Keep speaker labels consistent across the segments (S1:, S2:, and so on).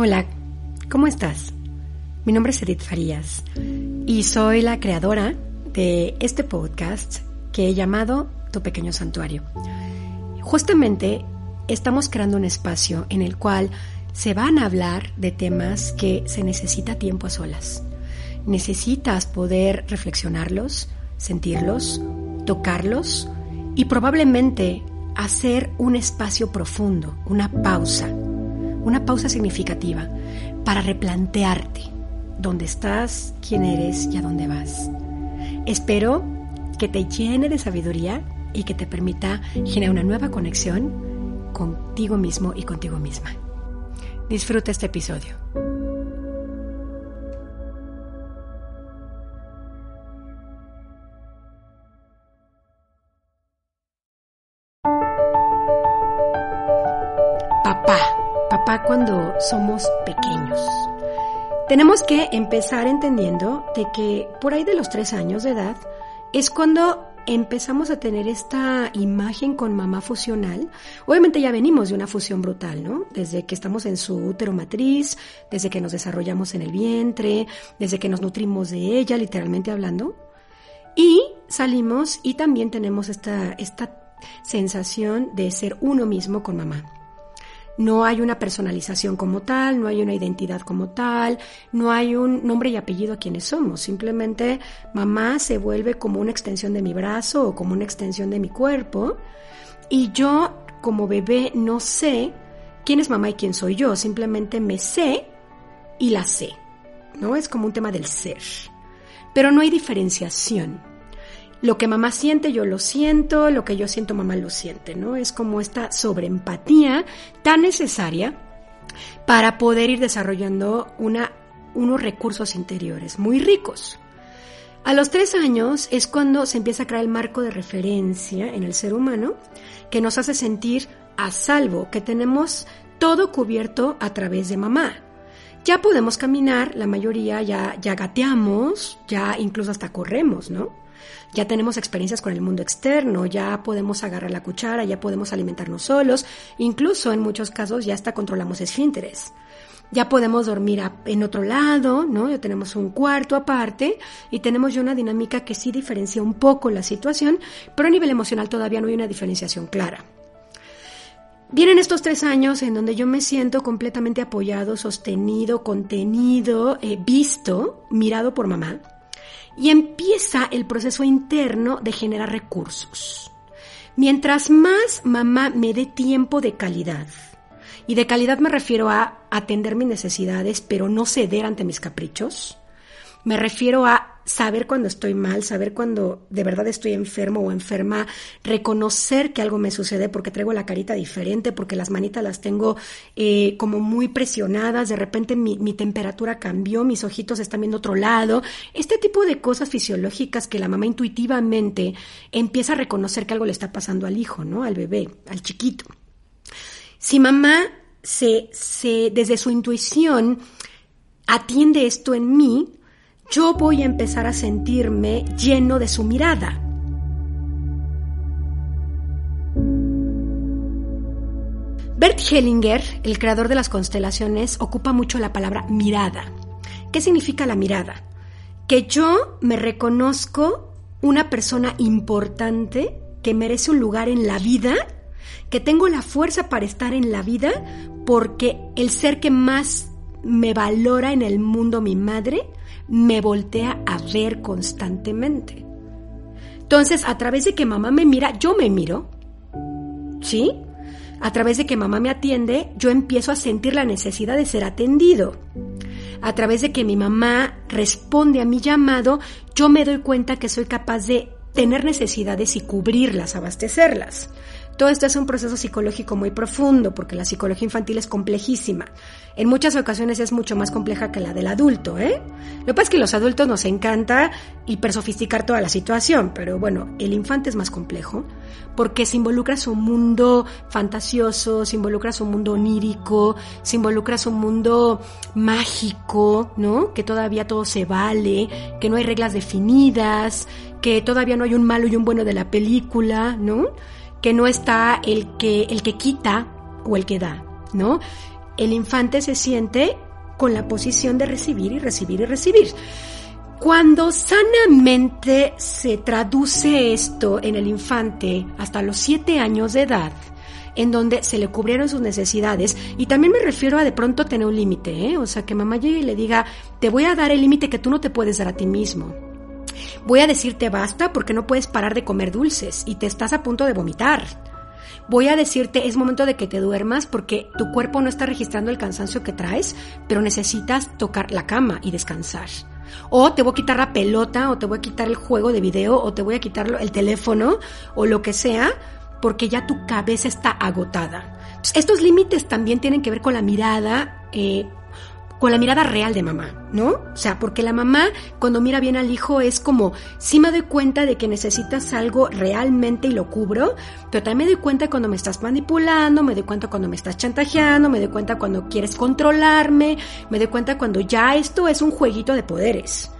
S1: Hola, ¿cómo estás? Mi nombre es Edith Farías y soy la creadora de este podcast que he llamado Tu Pequeño Santuario. Justamente estamos creando un espacio en el cual se van a hablar de temas que se necesita tiempo a solas. Necesitas poder reflexionarlos, sentirlos, tocarlos y probablemente hacer un espacio profundo, una pausa una pausa significativa para replantearte dónde estás, quién eres y a dónde vas. Espero que te llene de sabiduría y que te permita generar una nueva conexión contigo mismo y contigo misma. Disfruta este episodio. Cuando somos pequeños. Tenemos que empezar entendiendo de que por ahí de los tres años de edad es cuando empezamos a tener esta imagen con mamá fusional. Obviamente ya venimos de una fusión brutal, ¿no? Desde que estamos en su útero matriz, desde que nos desarrollamos en el vientre, desde que nos nutrimos de ella, literalmente hablando. Y salimos y también tenemos esta, esta sensación de ser uno mismo con mamá. No hay una personalización como tal, no hay una identidad como tal, no hay un nombre y apellido a quienes somos. Simplemente mamá se vuelve como una extensión de mi brazo o como una extensión de mi cuerpo. Y yo como bebé no sé quién es mamá y quién soy yo. Simplemente me sé y la sé. ¿No? Es como un tema del ser. Pero no hay diferenciación lo que mamá siente, yo lo siento, lo que yo siento, mamá lo siente, ¿no? Es como esta sobreempatía tan necesaria para poder ir desarrollando una, unos recursos interiores muy ricos. A los tres años es cuando se empieza a crear el marco de referencia en el ser humano que nos hace sentir a salvo, que tenemos todo cubierto a través de mamá. Ya podemos caminar, la mayoría ya, ya gateamos, ya incluso hasta corremos, ¿no? Ya tenemos experiencias con el mundo externo, ya podemos agarrar la cuchara, ya podemos alimentarnos solos, incluso en muchos casos ya hasta controlamos esfínteres. Ya podemos dormir en otro lado, ¿no? Ya tenemos un cuarto aparte y tenemos ya una dinámica que sí diferencia un poco la situación, pero a nivel emocional todavía no hay una diferenciación clara. Vienen estos tres años en donde yo me siento completamente apoyado, sostenido, contenido, eh, visto, mirado por mamá y empieza el proceso interno de generar recursos. Mientras más mamá me dé tiempo de calidad, y de calidad me refiero a atender mis necesidades, pero no ceder ante mis caprichos, me refiero a saber cuando estoy mal, saber cuando de verdad estoy enfermo o enferma, reconocer que algo me sucede porque traigo la carita diferente, porque las manitas las tengo eh, como muy presionadas, de repente mi, mi, temperatura cambió, mis ojitos están viendo otro lado, este tipo de cosas fisiológicas que la mamá intuitivamente empieza a reconocer que algo le está pasando al hijo, ¿no? Al bebé, al chiquito. Si mamá se, se desde su intuición atiende esto en mí, yo voy a empezar a sentirme lleno de su mirada. Bert Hellinger, el creador de las constelaciones, ocupa mucho la palabra mirada. ¿Qué significa la mirada? Que yo me reconozco una persona importante que merece un lugar en la vida, que tengo la fuerza para estar en la vida, porque el ser que más me valora en el mundo, mi madre, me voltea a ver constantemente. Entonces, a través de que mamá me mira, yo me miro. ¿Sí? A través de que mamá me atiende, yo empiezo a sentir la necesidad de ser atendido. A través de que mi mamá responde a mi llamado, yo me doy cuenta que soy capaz de tener necesidades y cubrirlas, abastecerlas. Todo esto es un proceso psicológico muy profundo, porque la psicología infantil es complejísima. En muchas ocasiones es mucho más compleja que la del adulto, ¿eh? Lo que pasa es que los adultos nos encanta hipersofisticar toda la situación, pero bueno, el infante es más complejo, porque se involucra su mundo fantasioso, se involucra su mundo onírico, se involucra su mundo mágico, ¿no? Que todavía todo se vale, que no hay reglas definidas, que todavía no hay un malo y un bueno de la película, ¿no? Que no está el que, el que quita o el que da, ¿no? El infante se siente con la posición de recibir y recibir y recibir. Cuando sanamente se traduce esto en el infante hasta los siete años de edad, en donde se le cubrieron sus necesidades, y también me refiero a de pronto tener un límite, ¿eh? o sea, que mamá llegue y le diga, te voy a dar el límite que tú no te puedes dar a ti mismo, Voy a decirte basta porque no puedes parar de comer dulces y te estás a punto de vomitar. Voy a decirte es momento de que te duermas porque tu cuerpo no está registrando el cansancio que traes, pero necesitas tocar la cama y descansar. O te voy a quitar la pelota, o te voy a quitar el juego de video, o te voy a quitar el teléfono, o lo que sea, porque ya tu cabeza está agotada. estos límites también tienen que ver con la mirada eh, con la mirada real de mamá, ¿no? O sea, porque la mamá cuando mira bien al hijo es como, sí me doy cuenta de que necesitas algo realmente y lo cubro, pero también me doy cuenta cuando me estás manipulando, me doy cuenta cuando me estás chantajeando, me doy cuenta cuando quieres controlarme, me doy cuenta cuando ya esto es un jueguito de poderes.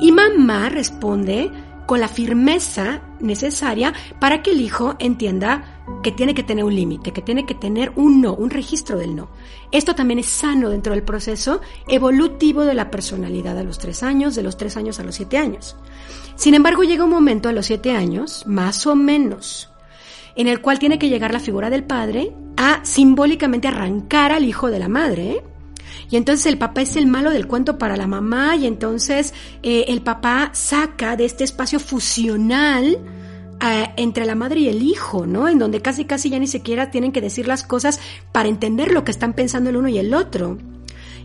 S1: Y mamá responde con la firmeza necesaria para que el hijo entienda que tiene que tener un límite, que tiene que tener un no, un registro del no. Esto también es sano dentro del proceso evolutivo de la personalidad a los tres años, de los tres años a los siete años. Sin embargo, llega un momento a los siete años, más o menos, en el cual tiene que llegar la figura del padre a simbólicamente arrancar al hijo de la madre, ¿eh? Y entonces el papá es el malo del cuento para la mamá y entonces eh, el papá saca de este espacio fusional eh, entre la madre y el hijo, ¿no? En donde casi casi ya ni siquiera tienen que decir las cosas para entender lo que están pensando el uno y el otro.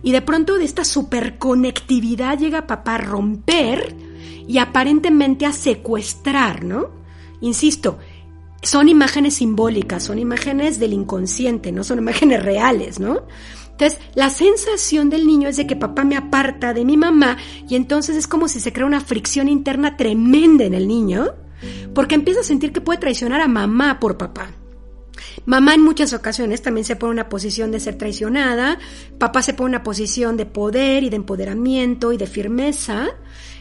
S1: Y de pronto de esta superconectividad llega papá a romper y aparentemente a secuestrar, ¿no? Insisto, son imágenes simbólicas, son imágenes del inconsciente, no son imágenes reales, ¿no? Entonces, la sensación del niño es de que papá me aparta de mi mamá y entonces es como si se crea una fricción interna tremenda en el niño, porque empieza a sentir que puede traicionar a mamá por papá. Mamá en muchas ocasiones también se pone una posición de ser traicionada, papá se pone una posición de poder y de empoderamiento y de firmeza.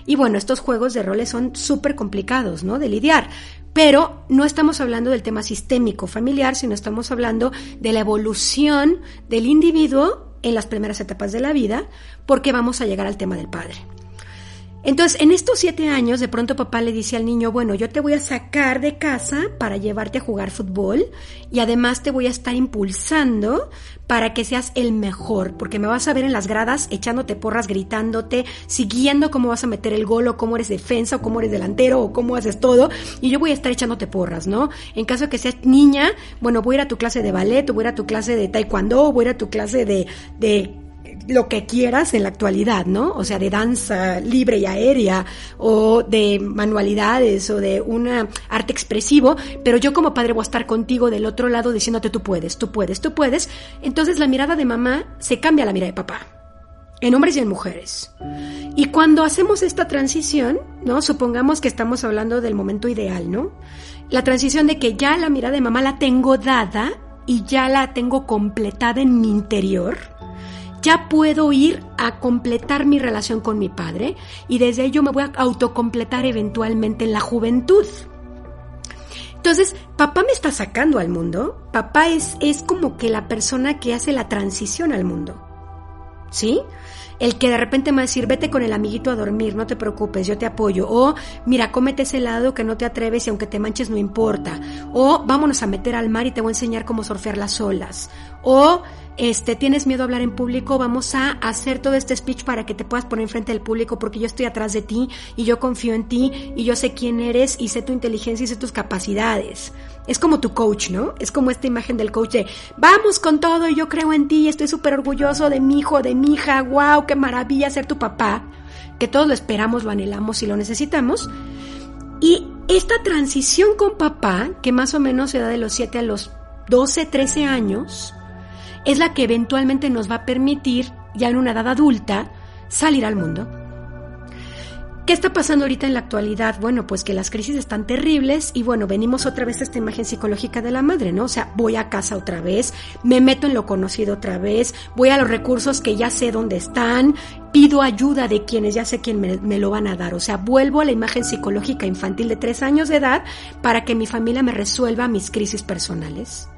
S1: Y bueno, estos juegos de roles son súper complicados, ¿no? De lidiar. Pero no estamos hablando del tema sistémico familiar, sino estamos hablando de la evolución del individuo en las primeras etapas de la vida, porque vamos a llegar al tema del padre. Entonces, en estos siete años, de pronto papá le dice al niño, bueno, yo te voy a sacar de casa para llevarte a jugar fútbol y además te voy a estar impulsando para que seas el mejor, porque me vas a ver en las gradas echándote porras, gritándote, siguiendo cómo vas a meter el gol o cómo eres defensa o cómo eres delantero o cómo haces todo y yo voy a estar echándote porras, ¿no? En caso de que seas niña, bueno, voy a ir a tu clase de ballet, o voy a ir a tu clase de taekwondo, o voy a ir a tu clase de, de lo que quieras en la actualidad, ¿no? O sea, de danza libre y aérea, o de manualidades, o de un arte expresivo, pero yo como padre voy a estar contigo del otro lado diciéndote tú puedes, tú puedes, tú puedes. Entonces la mirada de mamá se cambia a la mirada de papá, en hombres y en mujeres. Y cuando hacemos esta transición, ¿no? Supongamos que estamos hablando del momento ideal, ¿no? La transición de que ya la mirada de mamá la tengo dada y ya la tengo completada en mi interior ya puedo ir a completar mi relación con mi padre y desde ello me voy a autocompletar eventualmente en la juventud. Entonces, papá me está sacando al mundo, papá es, es como que la persona que hace la transición al mundo. ¿Sí? El que de repente me va a decir, vete con el amiguito a dormir, no te preocupes, yo te apoyo. O, mira, cómete ese helado que no te atreves y aunque te manches no importa. O, vámonos a meter al mar y te voy a enseñar cómo surfear las olas. O, este, tienes miedo a hablar en público, vamos a hacer todo este speech para que te puedas poner enfrente del público porque yo estoy atrás de ti y yo confío en ti y yo sé quién eres y sé tu inteligencia y sé tus capacidades. Es como tu coach, ¿no? Es como esta imagen del coach de, vamos con todo, yo creo en ti, estoy súper orgulloso de mi hijo, de mi hija, wow, qué maravilla ser tu papá, que todos lo esperamos, lo anhelamos y lo necesitamos. Y esta transición con papá, que más o menos se da de los 7 a los 12, 13 años, es la que eventualmente nos va a permitir, ya en una edad adulta, salir al mundo. ¿Qué está pasando ahorita en la actualidad? Bueno, pues que las crisis están terribles y bueno, venimos otra vez a esta imagen psicológica de la madre, ¿no? O sea, voy a casa otra vez, me meto en lo conocido otra vez, voy a los recursos que ya sé dónde están, pido ayuda de quienes ya sé quién me, lo van a dar. O sea, vuelvo a la imagen psicológica infantil de tres años de edad para que mi familia me resuelva mis crisis personales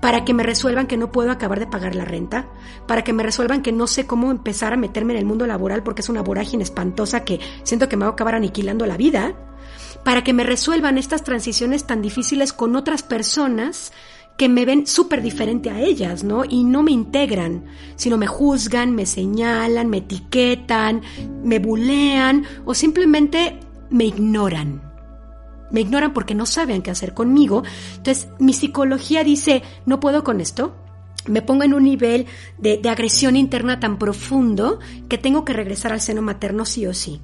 S1: para que me resuelvan que no puedo acabar de pagar la renta, para que me resuelvan que no sé cómo empezar a meterme en el mundo laboral porque es una vorágine espantosa que siento que me va a acabar aniquilando la vida, para que me resuelvan estas transiciones tan difíciles con otras personas que me ven súper diferente a ellas, ¿no? Y no me integran, sino me juzgan, me señalan, me etiquetan, me bulean o simplemente me ignoran me ignoran porque no saben qué hacer conmigo. Entonces, mi psicología dice, no puedo con esto. Me pongo en un nivel de, de agresión interna tan profundo que tengo que regresar al seno materno sí o sí.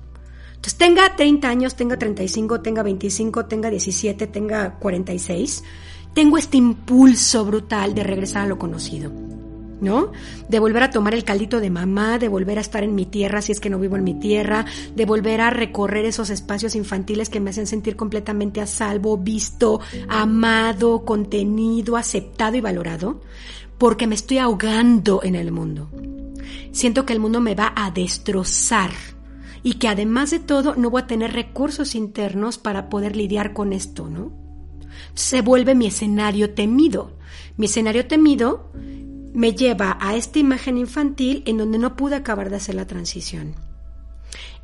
S1: Entonces, tenga 30 años, tenga 35, tenga 25, tenga 17, tenga 46, tengo este impulso brutal de regresar a lo conocido. ¿No? De volver a tomar el caldito de mamá, de volver a estar en mi tierra si es que no vivo en mi tierra, de volver a recorrer esos espacios infantiles que me hacen sentir completamente a salvo, visto, amado, contenido, aceptado y valorado, porque me estoy ahogando en el mundo. Siento que el mundo me va a destrozar y que además de todo no voy a tener recursos internos para poder lidiar con esto, ¿no? Se vuelve mi escenario temido. Mi escenario temido me lleva a esta imagen infantil en donde no pude acabar de hacer la transición.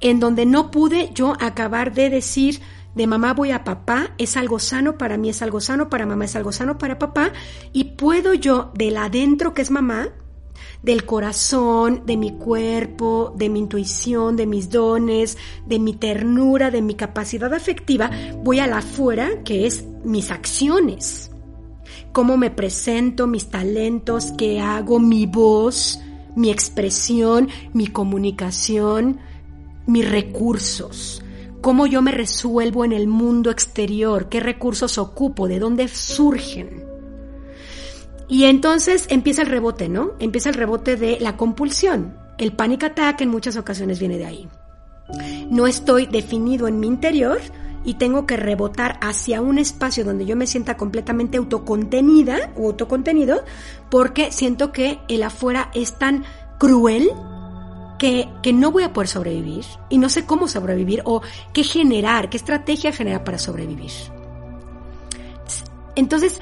S1: En donde no pude yo acabar de decir de mamá voy a papá, es algo sano para mí, es algo sano para mamá, es algo sano para papá, y puedo yo del adentro que es mamá, del corazón, de mi cuerpo, de mi intuición, de mis dones, de mi ternura, de mi capacidad afectiva, voy a la afuera, que es mis acciones cómo me presento, mis talentos, qué hago, mi voz, mi expresión, mi comunicación, mis recursos, cómo yo me resuelvo en el mundo exterior, qué recursos ocupo, de dónde surgen. Y entonces empieza el rebote, ¿no? Empieza el rebote de la compulsión. El panic attack en muchas ocasiones viene de ahí. No estoy definido en mi interior, y tengo que rebotar hacia un espacio donde yo me sienta completamente autocontenida o autocontenido porque siento que el afuera es tan cruel que, que, no voy a poder sobrevivir y no sé cómo sobrevivir o qué generar, qué estrategia generar para sobrevivir. Entonces,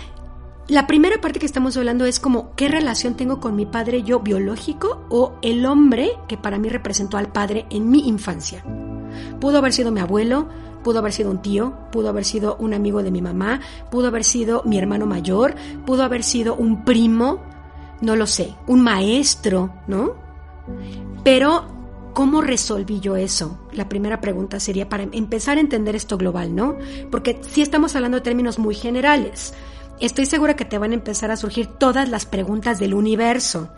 S1: la primera parte que estamos hablando es como qué relación tengo con mi padre yo biológico o el hombre que para mí representó al padre en mi infancia. Pudo haber sido mi abuelo, pudo haber sido un tío, pudo haber sido un amigo de mi mamá, pudo haber sido mi hermano mayor, pudo haber sido un primo, no lo sé, un maestro, ¿no? Pero, ¿cómo resolví yo eso? La primera pregunta sería para empezar a entender esto global, ¿no? Porque si estamos hablando de términos muy generales. Estoy segura que te van a empezar a surgir todas las preguntas del universo.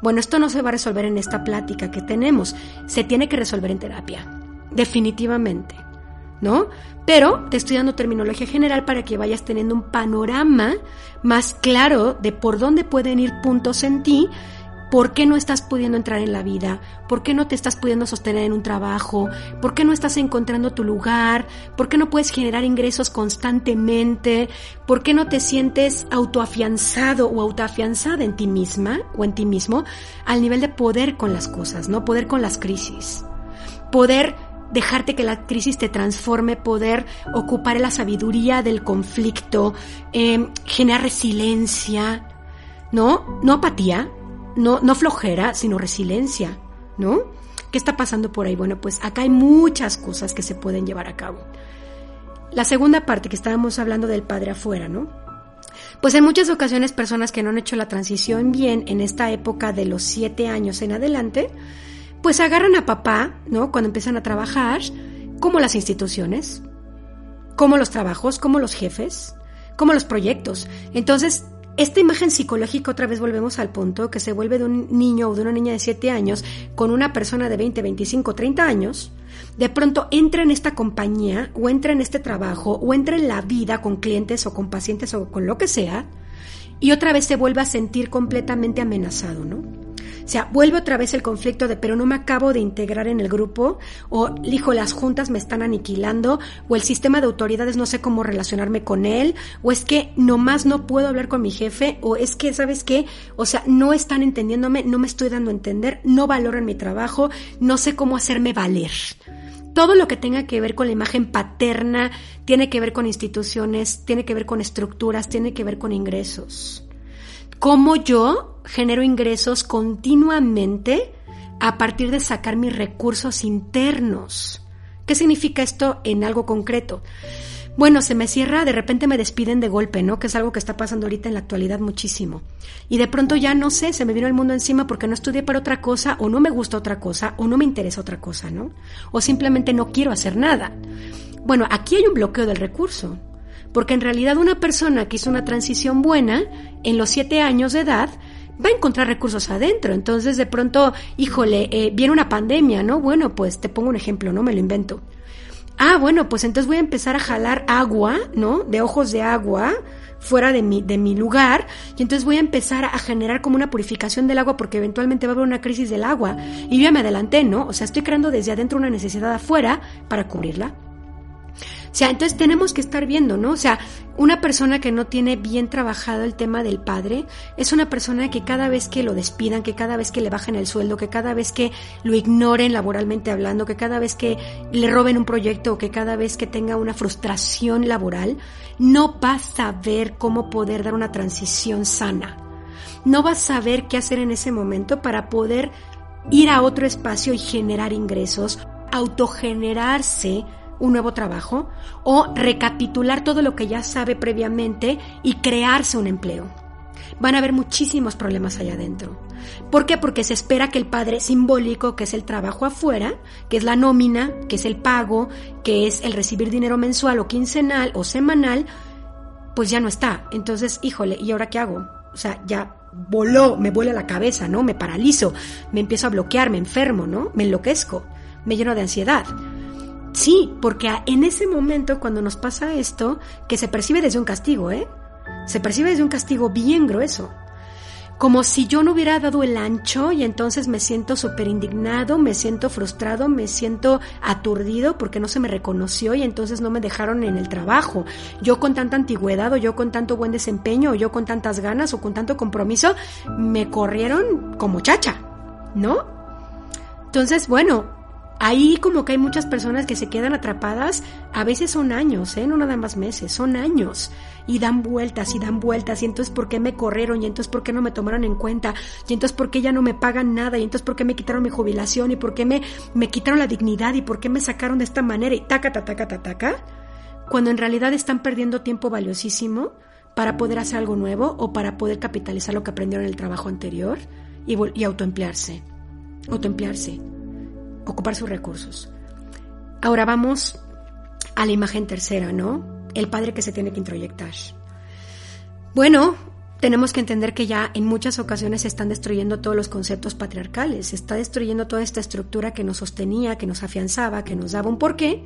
S1: Bueno, esto no se va a resolver en esta plática que tenemos, se tiene que resolver en terapia, definitivamente. ¿No? Pero te estoy dando terminología general para que vayas teniendo un panorama más claro de por dónde pueden ir puntos en ti, por qué no estás pudiendo entrar en la vida, por qué no te estás pudiendo sostener en un trabajo, por qué no estás encontrando tu lugar, por qué no puedes generar ingresos constantemente, por qué no te sientes autoafianzado o autoafianzada en ti misma o en ti mismo al nivel de poder con las cosas, ¿no? Poder con las crisis. Poder dejarte que la crisis te transforme, poder ocupar la sabiduría del conflicto, eh, generar resiliencia, ¿no? No apatía, no, no flojera, sino resiliencia, ¿no? ¿Qué está pasando por ahí? Bueno, pues acá hay muchas cosas que se pueden llevar a cabo. La segunda parte que estábamos hablando del padre afuera, ¿no? Pues en muchas ocasiones personas que no han hecho la transición bien en esta época de los siete años en adelante, pues agarran a papá, ¿no? Cuando empiezan a trabajar, como las instituciones, como los trabajos, como los jefes, como los proyectos. Entonces, esta imagen psicológica, otra vez volvemos al punto, que se vuelve de un niño o de una niña de 7 años con una persona de 20, 25, 30 años, de pronto entra en esta compañía o entra en este trabajo o entra en la vida con clientes o con pacientes o con lo que sea y otra vez se vuelve a sentir completamente amenazado, ¿no? Sea, vuelve otra vez el conflicto de pero no me acabo de integrar en el grupo, o hijo, las juntas me están aniquilando, o el sistema de autoridades no sé cómo relacionarme con él, o es que nomás no puedo hablar con mi jefe, o es que, ¿sabes qué? O sea, no están entendiéndome, no me estoy dando a entender, no valoran mi trabajo, no sé cómo hacerme valer. Todo lo que tenga que ver con la imagen paterna tiene que ver con instituciones, tiene que ver con estructuras, tiene que ver con ingresos. ¿Cómo yo genero ingresos continuamente a partir de sacar mis recursos internos? ¿Qué significa esto en algo concreto? bueno, se me cierra, de repente me despiden de golpe, ¿no? Que es algo que está pasando ahorita en la actualidad muchísimo. Y de pronto ya no sé, se me vino el mundo encima porque no estudié para otra cosa, o no me gusta otra cosa, o no me interesa otra cosa, ¿no? O simplemente no quiero hacer nada. Bueno, aquí hay un bloqueo del recurso. Porque en realidad una persona que hizo una transición buena, en los siete años de edad, va a encontrar recursos adentro. Entonces, de pronto, híjole, eh, viene una pandemia, ¿no? Bueno, pues te pongo un ejemplo, ¿no? Me lo invento ah, bueno, pues entonces voy a empezar a jalar agua, ¿no? De ojos de agua fuera de mi, de mi lugar y entonces voy a empezar a generar como una purificación del agua porque eventualmente va a haber una crisis del agua y yo ya me adelanté, ¿no? O sea, estoy creando desde adentro una necesidad afuera para cubrirla. Sea, entonces tenemos que estar viendo, ¿no? O sea, una persona que no tiene bien trabajado el tema del padre es una persona que cada vez que lo despidan, que cada vez que le bajen el sueldo, que cada vez que lo ignoren laboralmente hablando, que cada vez que le roben un proyecto o que cada vez que tenga una frustración laboral, no va a saber cómo poder dar una transición sana. No va a saber qué hacer en ese momento para poder ir a otro espacio y generar ingresos, autogenerarse un nuevo trabajo o recapitular todo lo que ya sabe previamente y crearse un empleo. Van a haber muchísimos problemas allá adentro. ¿Por qué? Porque se espera que el padre simbólico, que es el trabajo afuera, que es la nómina, que es el pago, que es el recibir dinero mensual o quincenal o semanal, pues ya no está. Entonces, híjole, ¿y ahora qué hago? O sea, ya voló, me vuela la cabeza, ¿no? Me paralizo, me empiezo a bloquear, me enfermo, ¿no? Me enloquezco, me lleno de ansiedad. Sí, porque en ese momento cuando nos pasa esto, que se percibe desde un castigo, ¿eh? Se percibe desde un castigo bien grueso. Como si yo no hubiera dado el ancho y entonces me siento súper indignado, me siento frustrado, me siento aturdido porque no se me reconoció y entonces no me dejaron en el trabajo. Yo con tanta antigüedad o yo con tanto buen desempeño o yo con tantas ganas o con tanto compromiso, me corrieron como chacha, ¿no? Entonces, bueno, ahí como que hay muchas personas que se quedan atrapadas, a veces son años, ¿eh? no nada más meses, son años, y dan vueltas y dan vueltas, y entonces ¿por qué me corrieron? Y entonces ¿por qué no me tomaron en cuenta? Y entonces ¿por qué ya no me pagan nada? Y entonces ¿por qué me quitaron mi jubilación? ¿Y por qué me, me quitaron la dignidad? ¿Y por qué me sacaron de esta manera? Y taca, taca, taca, taca, cuando en realidad están perdiendo tiempo valiosísimo para poder hacer algo nuevo o para poder capitalizar lo que aprendieron en el trabajo anterior y, y autoemplearse. Autoemplearse ocupar sus recursos. Ahora vamos a la imagen tercera, ¿no? El padre que se tiene que introyectar. Bueno, tenemos que entender que ya en muchas ocasiones se están destruyendo todos los conceptos patriarcales, se está destruyendo toda esta estructura que nos sostenía, que nos afianzaba, que nos daba un porqué,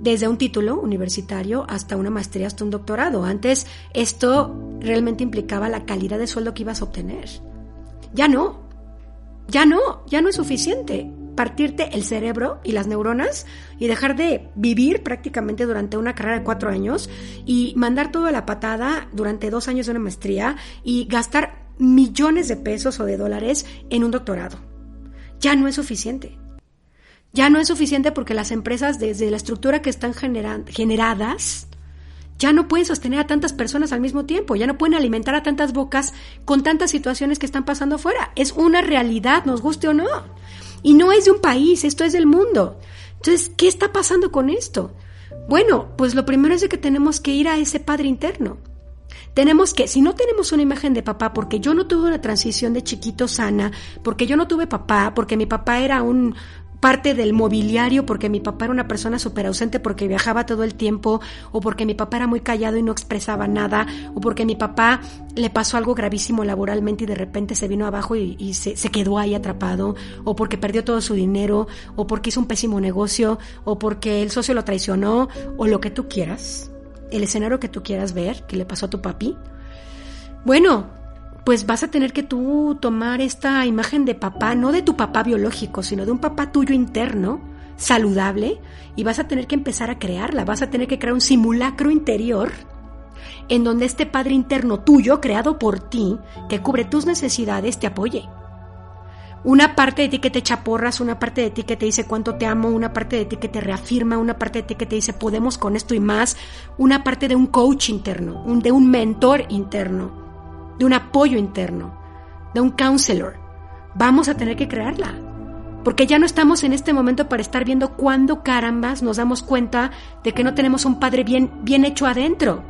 S1: desde un título universitario hasta una maestría, hasta un doctorado. Antes esto realmente implicaba la calidad de sueldo que ibas a obtener. Ya no, ya no, ya no es suficiente partirte el cerebro y las neuronas y dejar de vivir prácticamente durante una carrera de cuatro años y mandar todo a la patada durante dos años de una maestría y gastar millones de pesos o de dólares en un doctorado. Ya no es suficiente. Ya no es suficiente porque las empresas desde la estructura que están generadas ya no pueden sostener a tantas personas al mismo tiempo, ya no pueden alimentar a tantas bocas con tantas situaciones que están pasando afuera. Es una realidad, nos guste o no. Y no es de un país, esto es del mundo. Entonces, ¿qué está pasando con esto? Bueno, pues lo primero es que tenemos que ir a ese padre interno. Tenemos que, si no tenemos una imagen de papá, porque yo no tuve una transición de chiquito sana, porque yo no tuve papá, porque mi papá era un parte del mobiliario porque mi papá era una persona súper ausente porque viajaba todo el tiempo o porque mi papá era muy callado y no expresaba nada o porque mi papá le pasó algo gravísimo laboralmente y de repente se vino abajo y, se, se, quedó ahí atrapado o porque perdió todo su dinero o porque hizo un pésimo negocio o porque el socio lo traicionó o lo que tú quieras, el escenario que tú quieras ver que le pasó a tu papi. Bueno, pues vas a tener que tú tomar esta imagen de papá, no de tu papá biológico, sino de un papá tuyo interno, saludable, y vas a tener que empezar a crearla, vas a tener que crear un simulacro interior en donde este padre interno tuyo, creado por ti, que cubre tus necesidades, te apoye. Una parte de ti que te echa porras, una parte de ti que te dice cuánto te amo, una parte de ti que te reafirma, una parte de ti que te dice podemos con esto y más, una parte de un coach interno, de un mentor interno de un apoyo interno, de un counselor. Vamos a tener que crearla. Porque ya no estamos en este momento para estar viendo cuándo carambas nos damos cuenta de que no tenemos un padre bien, bien hecho adentro.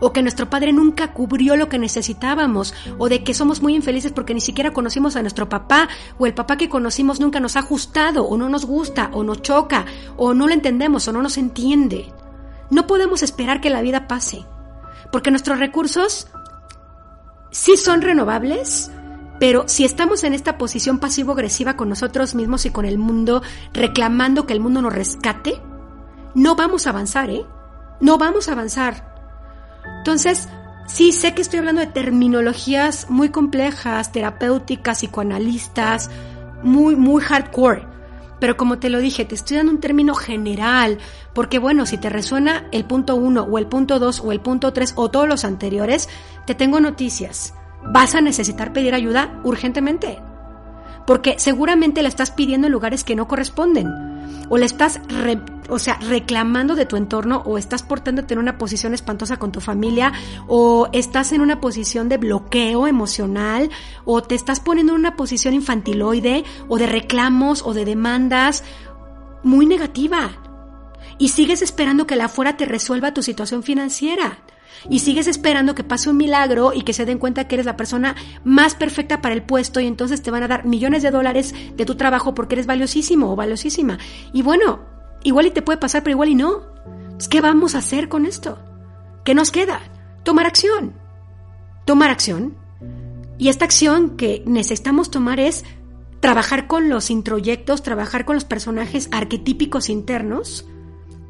S1: O que nuestro padre nunca cubrió lo que necesitábamos. O de que somos muy infelices porque ni siquiera conocimos a nuestro papá. O el papá que conocimos nunca nos ha ajustado. O no nos gusta. O nos choca. O no lo entendemos. O no nos entiende. No podemos esperar que la vida pase. Porque nuestros recursos sí son renovables, pero si estamos en esta posición pasivo-agresiva con nosotros mismos y con el mundo, reclamando que el mundo nos rescate, no vamos a avanzar, ¿eh? No vamos a avanzar. Entonces, sí sé que estoy hablando de terminologías muy complejas, terapéuticas, psicoanalistas, muy, muy hardcore. Pero como te lo dije, te estoy dando un término general, porque bueno, si te resuena el punto 1 o el punto 2 o el punto 3 o todos los anteriores, te tengo noticias. Vas a necesitar pedir ayuda urgentemente, porque seguramente la estás pidiendo en lugares que no corresponden, o la estás o sea, reclamando de tu entorno o estás portándote en una posición espantosa con tu familia o estás en una posición de bloqueo emocional o te estás poniendo en una posición infantiloide o de reclamos o de demandas muy negativa. Y sigues esperando que la afuera te resuelva tu situación financiera. Y sigues esperando que pase un milagro y que se den cuenta que eres la persona más perfecta para el puesto y entonces te van a dar millones de dólares de tu trabajo porque eres valiosísimo o valiosísima. Y bueno, Igual y te puede pasar, pero igual y no. ¿Qué vamos a hacer con esto? ¿Qué nos queda? Tomar acción. Tomar acción. Y esta acción que necesitamos tomar es trabajar con los introyectos, trabajar con los personajes arquetípicos internos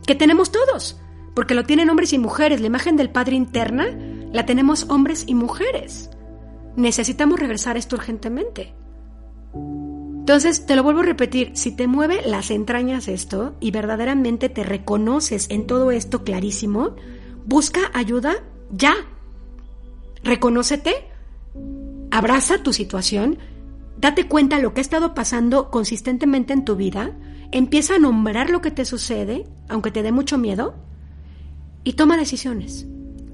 S1: que tenemos todos, porque lo tienen hombres y mujeres. La imagen del padre interna la tenemos hombres y mujeres. Necesitamos regresar esto urgentemente. Entonces, te lo vuelvo a repetir, si te mueve las entrañas esto y verdaderamente te reconoces en todo esto clarísimo, busca ayuda ya. Reconócete, abraza tu situación, date cuenta lo que ha estado pasando consistentemente en tu vida, empieza a nombrar lo que te sucede, aunque te dé mucho miedo, y toma decisiones.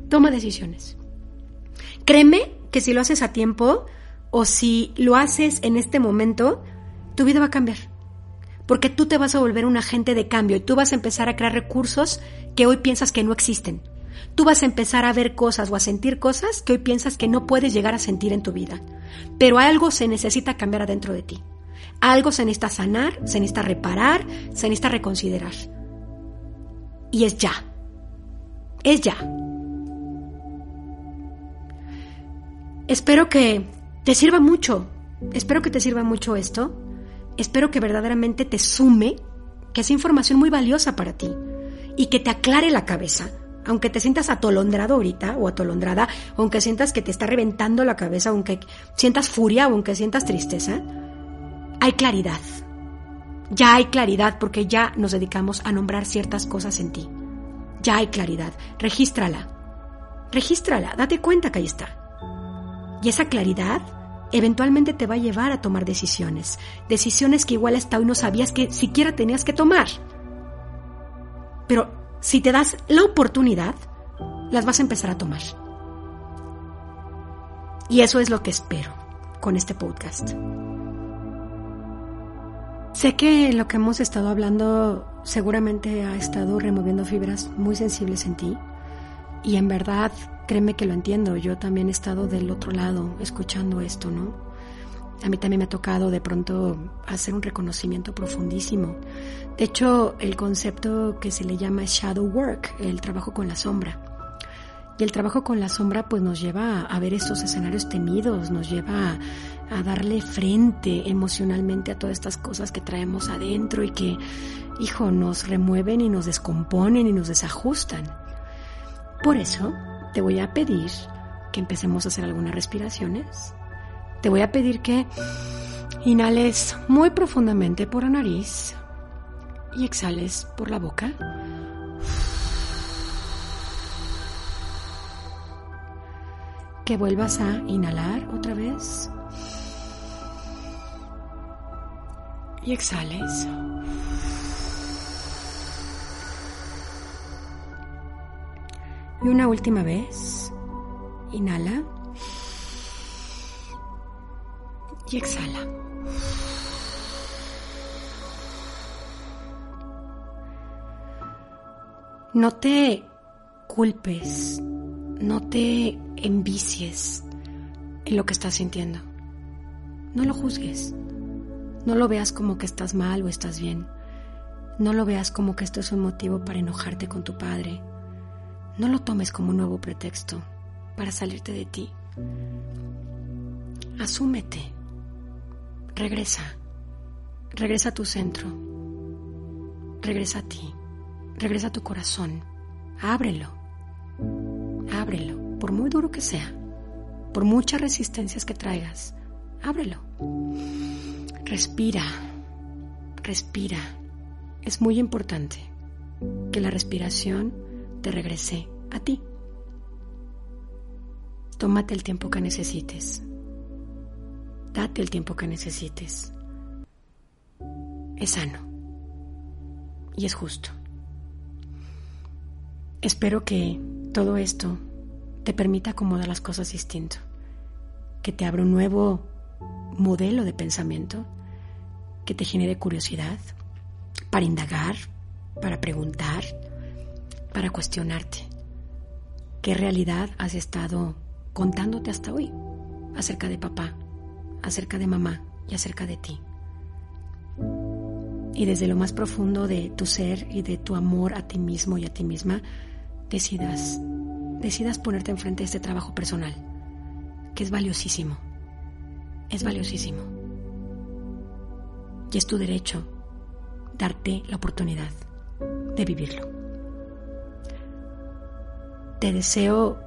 S1: Toma decisiones. Créeme que si lo haces a tiempo o si lo haces en este momento, tu vida va a cambiar. Porque tú te vas a volver un agente de cambio y tú vas a empezar a crear recursos que hoy piensas que no existen. Tú vas a empezar a ver cosas o a sentir cosas que hoy piensas que no puedes llegar a sentir en tu vida. Pero algo se necesita cambiar adentro de ti. Algo se necesita sanar, se necesita reparar, se necesita reconsiderar. Y es ya. Es ya. Espero que te sirva mucho. Espero que te sirva mucho esto espero que verdaderamente te sume, que es información muy valiosa para ti y que te aclare la cabeza. Aunque te sientas atolondrado ahorita o atolondrada, aunque sientas que te está reventando la cabeza, aunque sientas furia aunque sientas tristeza, hay claridad. Ya hay claridad porque ya nos dedicamos a nombrar ciertas cosas en ti. Ya hay claridad. Regístrala. Regístrala. Date cuenta que ahí está. Y esa claridad eventualmente te va a llevar a tomar decisiones, decisiones que igual hasta hoy no sabías que siquiera tenías que tomar. Pero si te das la oportunidad, las vas a empezar a tomar. Y eso es lo que espero con este podcast. Sé que lo que hemos estado hablando seguramente ha estado removiendo fibras muy sensibles en ti y en verdad Créeme que lo entiendo, yo también he estado del otro lado escuchando esto, ¿no? A mí también me ha tocado de pronto hacer un reconocimiento profundísimo. De hecho, el concepto que se le llama shadow work, el trabajo con la sombra. Y el trabajo con la sombra pues nos lleva a ver estos escenarios temidos, nos lleva a, darle frente emocionalmente a todas estas cosas que traemos adentro y que, hijo, nos remueven y nos descomponen y nos desajustan. Por eso te voy a pedir que empecemos a hacer algunas respiraciones te voy a pedir que inhales muy profundamente por la nariz y exhales por la boca. Que vuelvas a inhalar otra vez. Y exhales. Y una última vez. Inhala. y exhala. No te culpes, no te envicies en lo que estás sintiendo. No lo juzgues. No lo veas como que estás mal o estás bien. No lo veas como que esto es un motivo para enojarte con tu padre. No lo tomes como un nuevo pretexto para salirte de ti. Asúmete Regresa. Regresa a tu centro. Regresa a ti. Regresa a tu corazón. Ábrelo. Ábrelo. Por muy duro que sea. Por muchas resistencias que traigas. Ábrelo. Respira. Respira. Es muy importante que la respiración te regrese a ti. Tómate el tiempo que necesites. Date el tiempo que necesites. Es sano y es justo. Espero que todo esto te permita acomodar las cosas distinto, que te abra un nuevo modelo de pensamiento, que te genere curiosidad para indagar, para preguntar, para cuestionarte. ¿Qué realidad has estado contándote hasta hoy acerca de papá? acerca de mamá y acerca de ti. Y desde lo más profundo de tu ser y de tu amor a ti mismo y a ti misma, decidas, decidas ponerte enfrente de este trabajo personal, que es valiosísimo, es valiosísimo. Y es tu derecho darte la oportunidad de vivirlo. Te deseo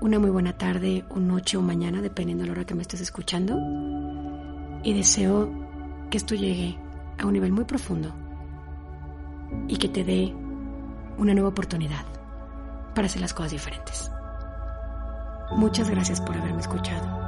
S1: una muy buena tarde o noche o mañana, dependiendo de la hora que me estés escuchando. Y deseo que esto llegue a un nivel muy profundo y que te dé una nueva oportunidad para hacer las cosas diferentes. Muchas gracias por haberme escuchado.